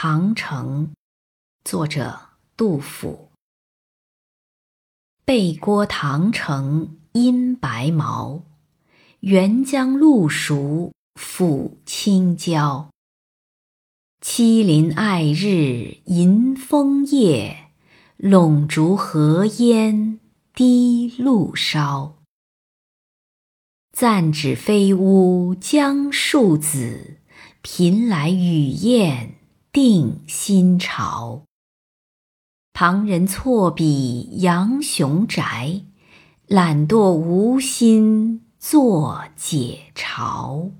唐城，作者杜甫。背郭唐城阴白毛，沅江路熟复清郊。七林爱日吟风夜，陇竹河烟滴露烧。暂指飞乌江树子，频来雨燕定新巢。旁人错比杨雄宅，懒惰无心作解嘲。